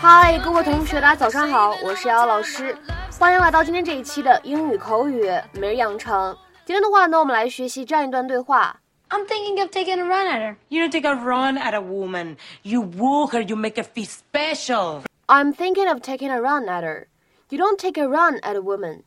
嗨，各位同学，大家早上好，我是瑶瑶老师，欢迎来到今天这一期的英语口语每日养成。今天的话呢，我们来学习这样一段对话。I'm thinking of taking a run at her. You don't take a run at a woman. You woo her. You make her feel special. I'm thinking of taking a run at her. You don't take a run at a woman.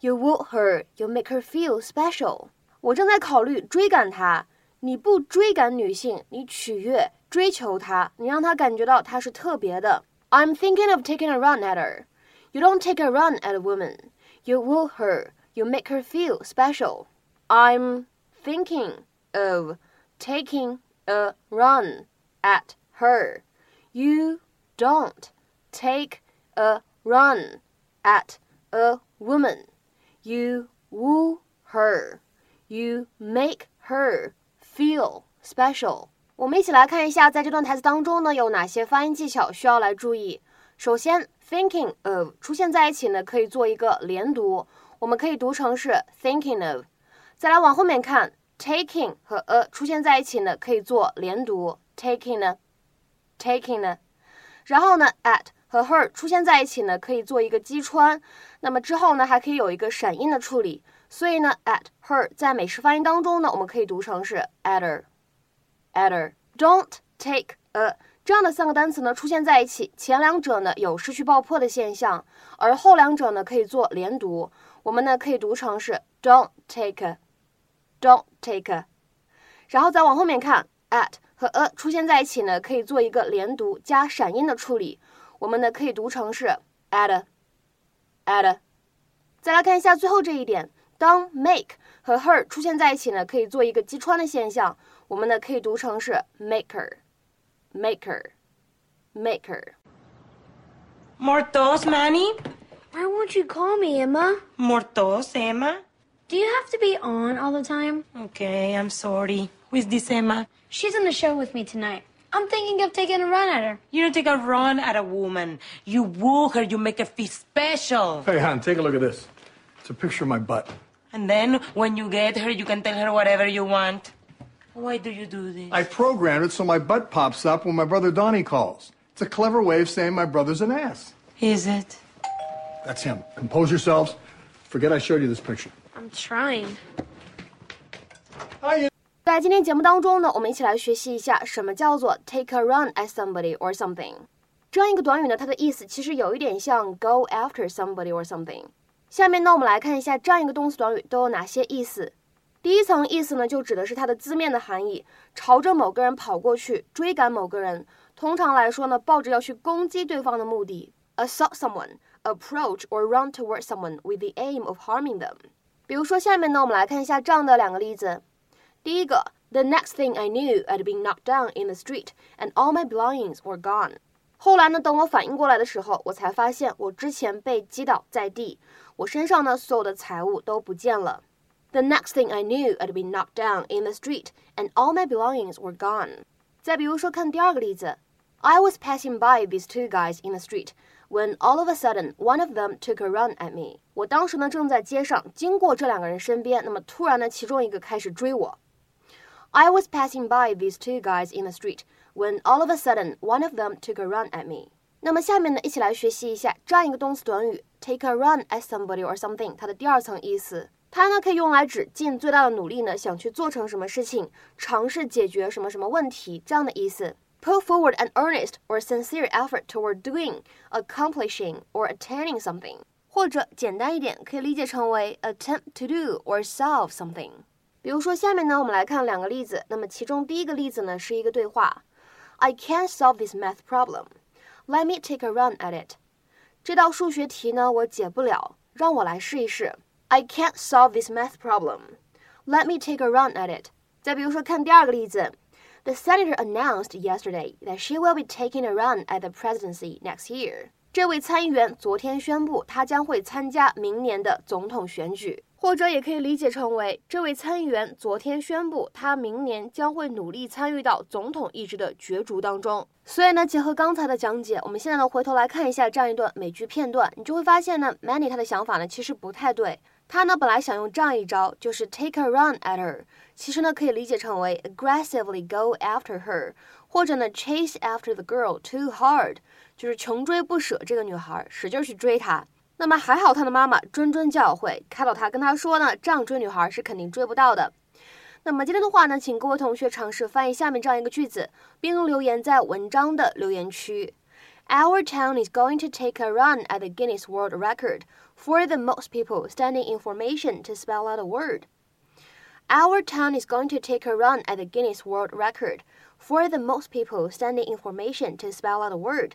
You woo her. You make her feel special. 我正在考虑追赶她。 你不追赶女性，你取悦、追求她，你让她感觉到她是特别的。I'm thinking of taking a run at her. You don't take a run at a woman. You woo her. You make her feel special. I'm thinking of taking a run at her. You don't take a run at a woman. You woo her. You make her feel special. 我们一起来看一下，在这段台词当中呢，有哪些发音技巧需要来注意。首先，thinking of 出现在一起呢，可以做一个连读，我们可以读成是 thinking of。再来往后面看，taking 和 a 出现在一起呢，可以做连读，taking 呢，taking 呢。然后呢，at 和 her 出现在一起呢，可以做一个击穿，那么之后呢，还可以有一个闪音的处理。所以呢，at her 在美式发音当中呢，我们可以读成是 at her，at her。Don't take a 这样的三个单词呢出现在一起，前两者呢有失去爆破的现象，而后两者呢可以做连读。我们呢可以读成是 don't take, don't take。然后再往后面看，at 和 a 出现在一起呢可以做一个连读加闪音的处理。我们呢可以读成是 adder, adder。再来看一下最后这一点，当 make 和 her 出现在一起呢可以做一个击穿的现象。我们呢可以读成是 maker，maker，maker。Mortos, Manny? Why won't you call me, Emma? Mortos, Emma? Do you have to be on all the time? Okay, I'm sorry. Who is this Emma? She's in the show with me tonight. I'm thinking of taking a run at her. You don't take a run at a woman. You woo her. You make her feel special. Hey, hon, take a look at this. It's a picture of my butt. And then when you get her, you can tell her whatever you want. Why do you do this? I programmed it so my butt pops up when my brother Donnie calls. It's a clever way of saying my brother's an ass. Is it? That's him. Compose yourselves. Forget I showed you this picture. I'm trying. Hi. 在今天节目当中呢，我们一起来学习一下什么叫做 take a run at somebody or something。这样一个短语呢，它的意思其实有一点像 go after somebody or something。 下面呢，我们来看一下这样一个动词短语都有哪些意思。第一层意思呢，就指的是它的字面的含义，朝着某个人跑过去，追赶某个人。通常来说呢，抱着要去攻击对方的目的，assault someone, approach or run towards someone with the aim of harming them。比如说，下面呢，我们来看一下这样的两个例子。第一个，The next thing I knew, I'd been knocked down in the street, and all my belongings were gone。后来呢，等我反应过来的时候，我才发现我之前被击倒在地，我身上呢所有的财物都不见了。The next thing I knew, I'd been knocked down in the street, and all my belongings were gone. 再比如说，看第二个例子，I was passing by these two guys in the street when all of a sudden one of them took a run at me. 我当时呢正在街上经过这两个人身边，那么突然呢，其中一个开始追我。I was passing by these two guys in the street when all of a sudden one of them took a run at me. 那么下面呢，一起来学习一下这样一个动词短语 take a run at somebody or something 它的第二层意思。它呢可以用来指尽最大的努力呢，想去做成什么事情，尝试解决什么什么问题这样的意思。Put forward an earnest or sincere effort toward doing, accomplishing or attaining something，或者简单一点，可以理解成为 attempt to do or solve something。比如说下面呢，我们来看两个例子。那么其中第一个例子呢是一个对话：I can't solve this math problem. Let me take a run at it. 这道数学题呢我解不了，让我来试一试。I can't solve this math problem. Let me take a run at it. 再比如说，看第二个例子，The senator announced yesterday that she will be taking a run at the presidency next year. 这位参议员昨天宣布，他将会参加明年的总统选举，或者也可以理解成为，这位参议员昨天宣布，他明年将会努力参与到总统一职的角逐当中。所以呢，结合刚才的讲解，我们现在呢回头来看一下这样一段美剧片段，你就会发现呢，Manny 他的想法呢其实不太对。他呢本来想用这样一招，就是 take a run at her，其实呢可以理解成为 aggressively go after her，或者呢，chase after the girl too hard，就是穷追不舍这个女孩，使劲去追她。那么还好，他的妈妈谆谆教诲，开导他，跟他说呢，这样追女孩是肯定追不到的。那么今天的话呢，请各位同学尝试翻译下面这样一个句子，并留言在文章的留言区。Our town is going to take a run at the Guinness World Record for the most people standing in formation to spell out a word. Our town is going to take a run at the Guinness World Record for the most people standing in formation to spell out a word.